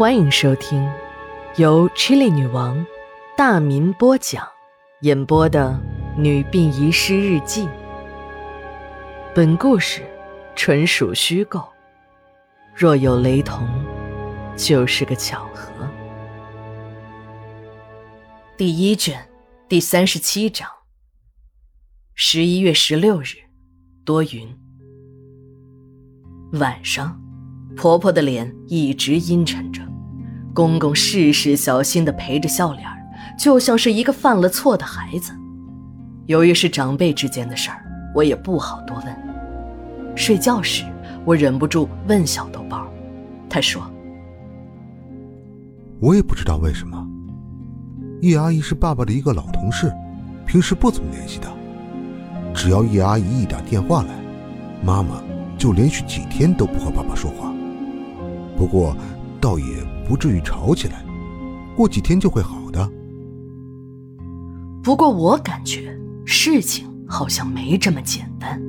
欢迎收听由 Chili 女王大民播讲、演播的《女病遗失日记》。本故事纯属虚构，若有雷同，就是个巧合。第一卷第三十七章。十一月十六日，多云。晚上，婆婆的脸一直阴沉着。公公事事小心的陪着笑脸就像是一个犯了错的孩子。由于是长辈之间的事儿，我也不好多问。睡觉时，我忍不住问小豆包，他说：“我也不知道为什么，叶阿姨是爸爸的一个老同事，平时不怎么联系的。只要叶阿姨一打电话来，妈妈就连续几天都不和爸爸说话。不过，倒也……”不至于吵起来，过几天就会好的。不过我感觉事情好像没这么简单。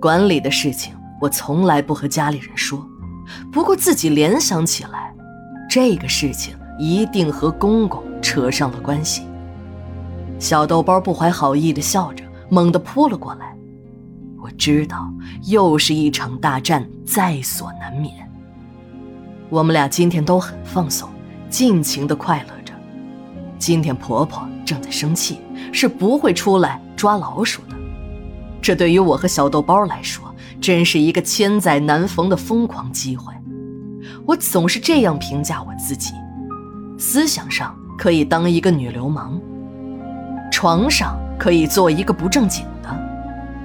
管理的事情我从来不和家里人说，不过自己联想起来，这个事情一定和公公扯上了关系。小豆包不怀好意的笑着，猛地扑了过来。我知道，又是一场大战在所难免。我们俩今天都很放松，尽情的快乐着。今天婆婆正在生气，是不会出来抓老鼠的。这对于我和小豆包来说，真是一个千载难逢的疯狂机会。我总是这样评价我自己：思想上可以当一个女流氓，床上可以做一个不正经的，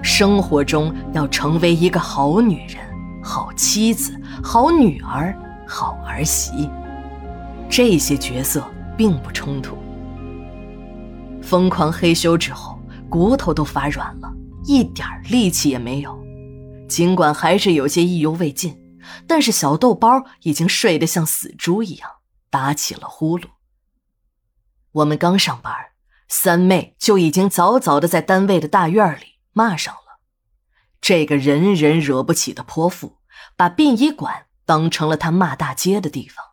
生活中要成为一个好女人、好妻子、好女儿。好儿媳，这些角色并不冲突。疯狂黑修之后，骨头都发软了，一点力气也没有。尽管还是有些意犹未尽，但是小豆包已经睡得像死猪一样，打起了呼噜。我们刚上班，三妹就已经早早的在单位的大院里骂上了这个人人惹不起的泼妇，把殡仪馆。当成了他骂大街的地方，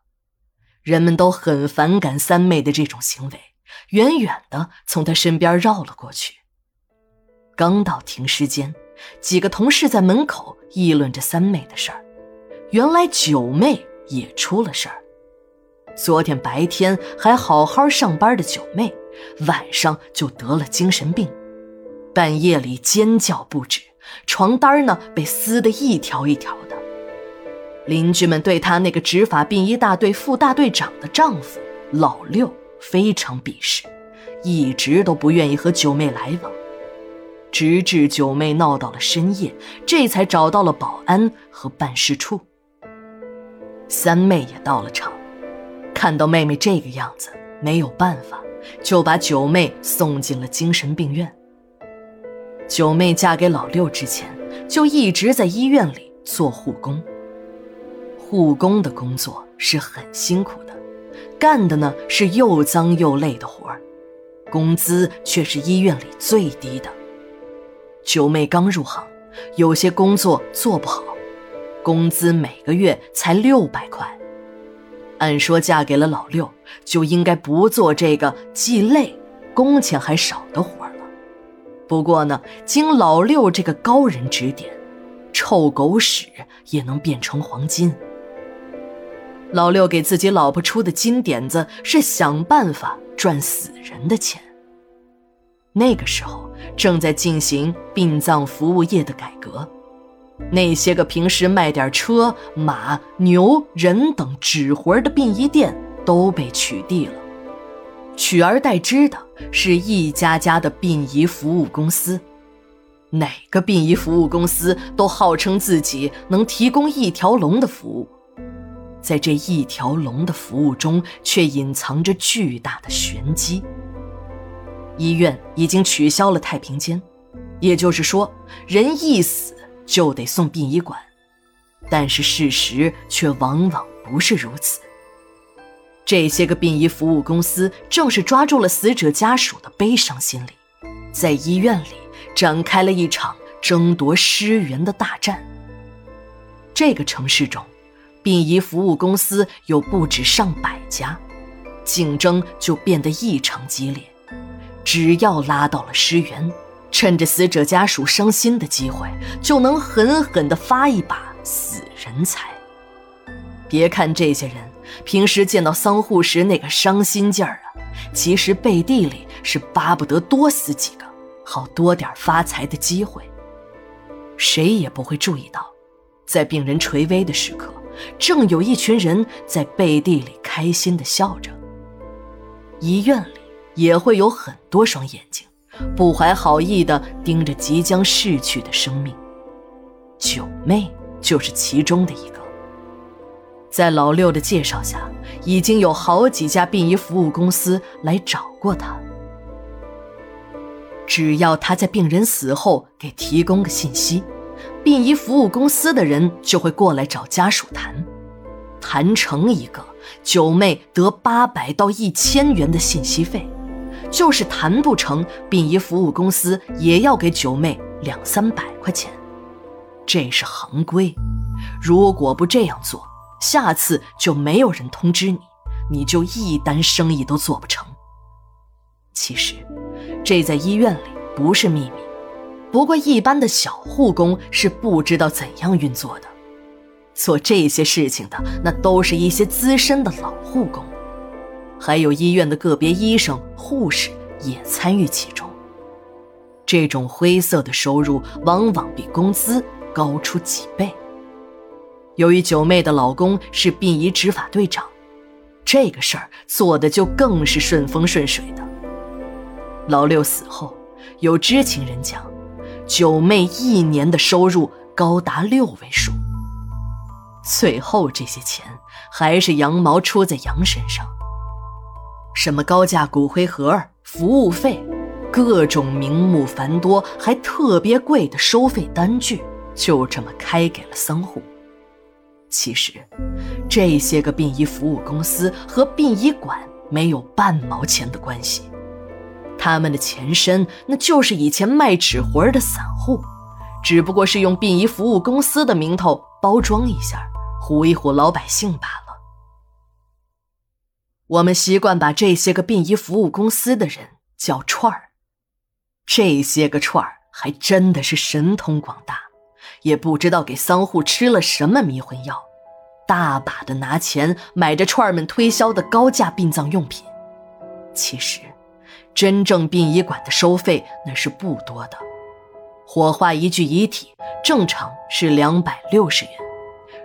人们都很反感三妹的这种行为，远远的从他身边绕了过去。刚到停尸间，几个同事在门口议论着三妹的事儿。原来九妹也出了事儿。昨天白天还好好上班的九妹，晚上就得了精神病，半夜里尖叫不止，床单呢被撕得一条一条。邻居们对他那个执法殡仪大队副大队长的丈夫老六非常鄙视，一直都不愿意和九妹来往，直至九妹闹到了深夜，这才找到了保安和办事处。三妹也到了场，看到妹妹这个样子，没有办法，就把九妹送进了精神病院。九妹嫁给老六之前，就一直在医院里做护工。护工的工作是很辛苦的，干的呢是又脏又累的活儿，工资却是医院里最低的。九妹刚入行，有些工作做不好，工资每个月才六百块。按说嫁给了老六，就应该不做这个既累、工钱还少的活儿了。不过呢，经老六这个高人指点，臭狗屎也能变成黄金。老六给自己老婆出的金点子是想办法赚死人的钱。那个时候正在进行殡葬服务业的改革，那些个平时卖点车马牛人等纸活的殡仪店都被取缔了，取而代之的是一家家的殡仪服务公司。哪个殡仪服务公司都号称自己能提供一条龙的服务。在这一条龙的服务中，却隐藏着巨大的玄机。医院已经取消了太平间，也就是说，人一死就得送殡仪馆。但是事实却往往不是如此。这些个殡仪服务公司正是抓住了死者家属的悲伤心理，在医院里展开了一场争夺尸源的大战。这个城市中。殡仪服务公司有不止上百家，竞争就变得异常激烈。只要拉到了尸源，趁着死者家属伤心的机会，就能狠狠地发一把死人财。别看这些人平时见到丧户时那个伤心劲儿啊，其实背地里是巴不得多死几个，好多点发财的机会。谁也不会注意到，在病人垂危的时刻，正有一群人在背地里开心地笑着。医院里也会有很多双眼睛，不怀好意地盯着即将逝去的生命。九妹就是其中的一个。在老六的介绍下，已经有好几家殡仪服务公司来找过他。只要他在病人死后给提供个信息，殡仪服务公司的人就会过来找家属谈，谈成一个，九妹得八百到一千元的信息费；就是谈不成，殡仪服务公司也要给九妹两三百块钱。这是行规，如果不这样做，下次就没有人通知你，你就一单生意都做不成。其实。这在医院里不是秘密，不过一般的小护工是不知道怎样运作的。做这些事情的那都是一些资深的老护工，还有医院的个别医生、护士也参与其中。这种灰色的收入往往比工资高出几倍。由于九妹的老公是殡仪执法队长，这个事儿做的就更是顺风顺水的。老六死后，有知情人讲，九妹一年的收入高达六位数。最后这些钱还是羊毛出在羊身上。什么高价骨灰盒、服务费，各种名目繁多还特别贵的收费单据，就这么开给了丧户。其实，这些个殡仪服务公司和殡仪馆没有半毛钱的关系。他们的前身那就是以前卖纸活的散户，只不过是用殡仪服务公司的名头包装一下，唬一唬老百姓罢了。我们习惯把这些个殡仪服务公司的人叫串儿，这些个串儿还真的是神通广大，也不知道给丧户吃了什么迷魂药，大把的拿钱买着串儿们推销的高价殡葬用品。其实。真正殡仪馆的收费那是不多的，火化一具遗体正常是两百六十元，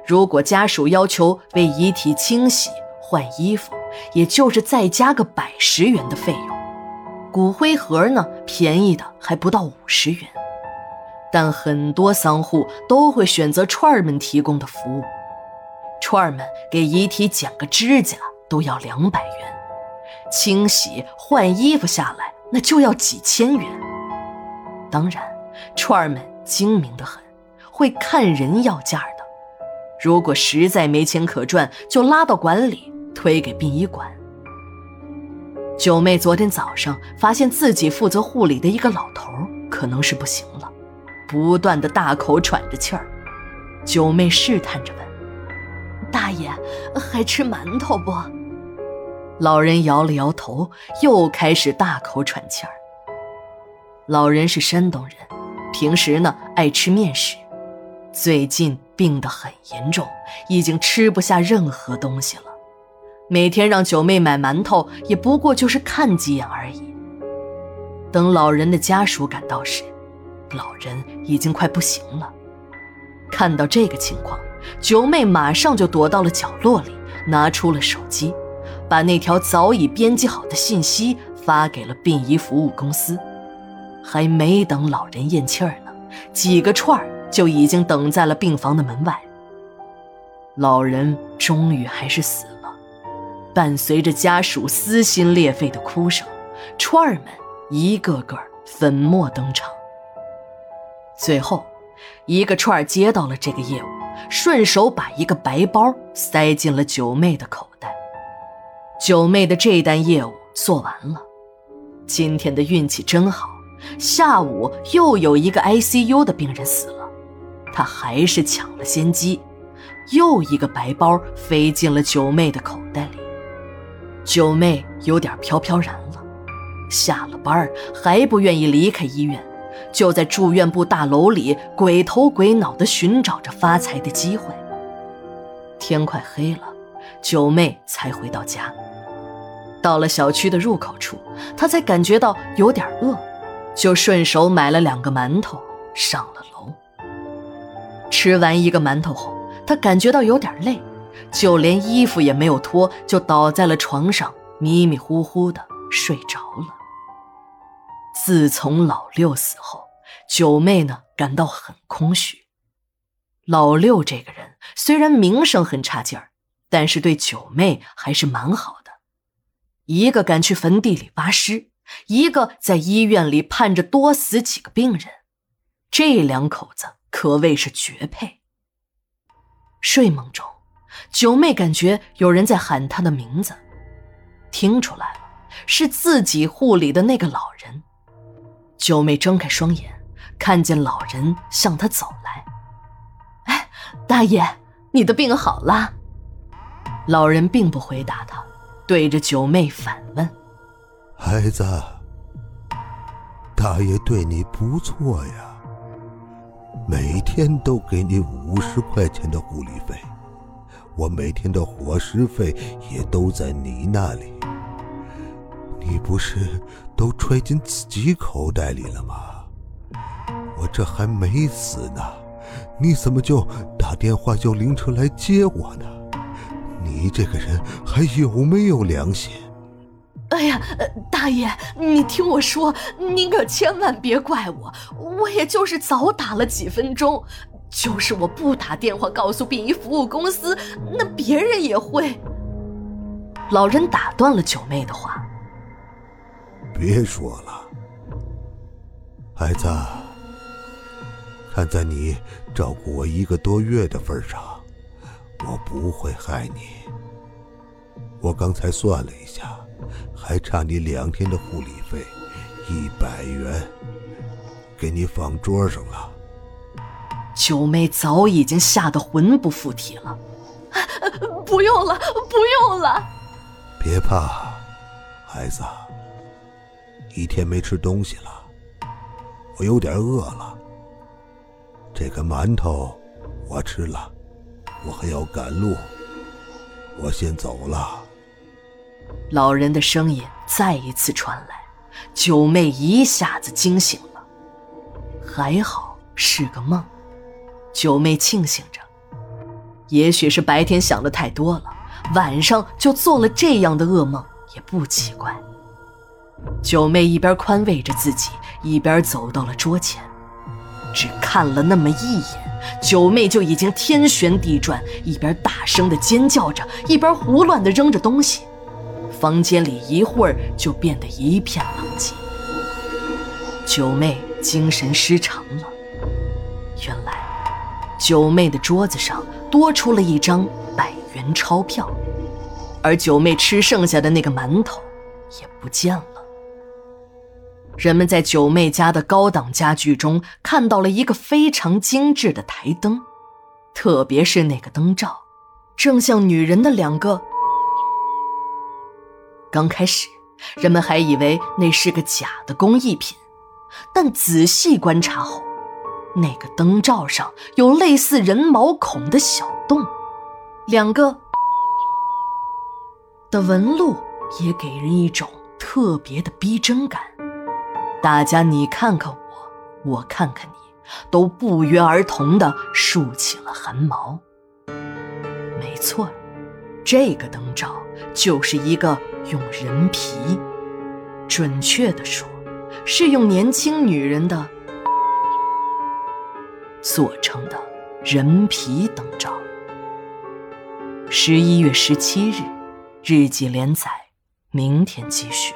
如果家属要求为遗体清洗换衣服，也就是再加个百十元的费用。骨灰盒呢，便宜的还不到五十元，但很多丧户都会选择串儿们提供的服务，串儿们给遗体剪个指甲都要两百元。清洗换衣服下来，那就要几千元。当然，串儿们精明的很，会看人要价的。如果实在没钱可赚，就拉到馆里推给殡仪馆。九妹昨天早上发现自己负责护理的一个老头可能是不行了，不断的大口喘着气儿。九妹试探着问：“大爷，还吃馒头不？”老人摇了摇头，又开始大口喘气儿。老人是山东人，平时呢爱吃面食，最近病得很严重，已经吃不下任何东西了。每天让九妹买馒头，也不过就是看几眼而已。等老人的家属赶到时，老人已经快不行了。看到这个情况，九妹马上就躲到了角落里，拿出了手机。把那条早已编辑好的信息发给了殡仪服务公司，还没等老人咽气儿呢，几个串儿就已经等在了病房的门外。老人终于还是死了，伴随着家属撕心裂肺的哭声，串儿们一个个粉墨登场。最后，一个串儿接到了这个业务，顺手把一个白包塞进了九妹的口袋。九妹的这单业务做完了，今天的运气真好，下午又有一个 ICU 的病人死了，她还是抢了先机，又一个白包飞进了九妹的口袋里。九妹有点飘飘然了，下了班还不愿意离开医院，就在住院部大楼里鬼头鬼脑地寻找着发财的机会。天快黑了，九妹才回到家。到了小区的入口处，她才感觉到有点饿，就顺手买了两个馒头上了楼。吃完一个馒头后，她感觉到有点累，就连衣服也没有脱，就倒在了床上，迷迷糊糊的睡着了。自从老六死后，九妹呢感到很空虚。老六这个人虽然名声很差劲儿，但是对九妹还是蛮好的。一个敢去坟地里挖尸，一个在医院里盼着多死几个病人，这两口子可谓是绝配。睡梦中，九妹感觉有人在喊她的名字，听出来了，是自己护理的那个老人。九妹睁开双眼，看见老人向她走来。“哎，大爷，你的病好了？”老人并不回答他。对着九妹反问：“孩子，大爷对你不错呀，每天都给你五十块钱的护理费，我每天的伙食费也都在你那里。你不是都揣进自己口袋里了吗？我这还没死呢，你怎么就打电话叫灵车来接我呢？”你这个人还有没有良心？哎呀，大爷，你听我说，您可千万别怪我，我也就是早打了几分钟，就是我不打电话告诉殡仪服务公司，那别人也会。老人打断了九妹的话：“别说了，孩子，看在你照顾我一个多月的份上。”我不会害你。我刚才算了一下，还差你两天的护理费，一百元，给你放桌上了。九妹早已经吓得魂不附体了，不用了，不用了。别怕，孩子，一天没吃东西了，我有点饿了。这个馒头我吃了。我还要赶路，我先走了。老人的声音再一次传来，九妹一下子惊醒了。还好是个梦，九妹庆幸着。也许是白天想的太多了，晚上就做了这样的噩梦也不奇怪。九妹一边宽慰着自己，一边走到了桌前，只看了那么一眼。九妹就已经天旋地转，一边大声的尖叫着，一边胡乱的扔着东西。房间里一会儿就变得一片狼藉。九妹精神失常了。原来，九妹的桌子上多出了一张百元钞票，而九妹吃剩下的那个馒头也不见了。人们在九妹家的高档家具中看到了一个非常精致的台灯，特别是那个灯罩，正像女人的两个。刚开始，人们还以为那是个假的工艺品，但仔细观察后，那个灯罩上有类似人毛孔的小洞，两个的纹路也给人一种特别的逼真感。大家，你看看我，我看看你，都不约而同地竖起了汗毛。没错，这个灯罩就是一个用人皮，准确地说，是用年轻女人的做成的人皮灯罩。十一月十七日，日记连载，明天继续。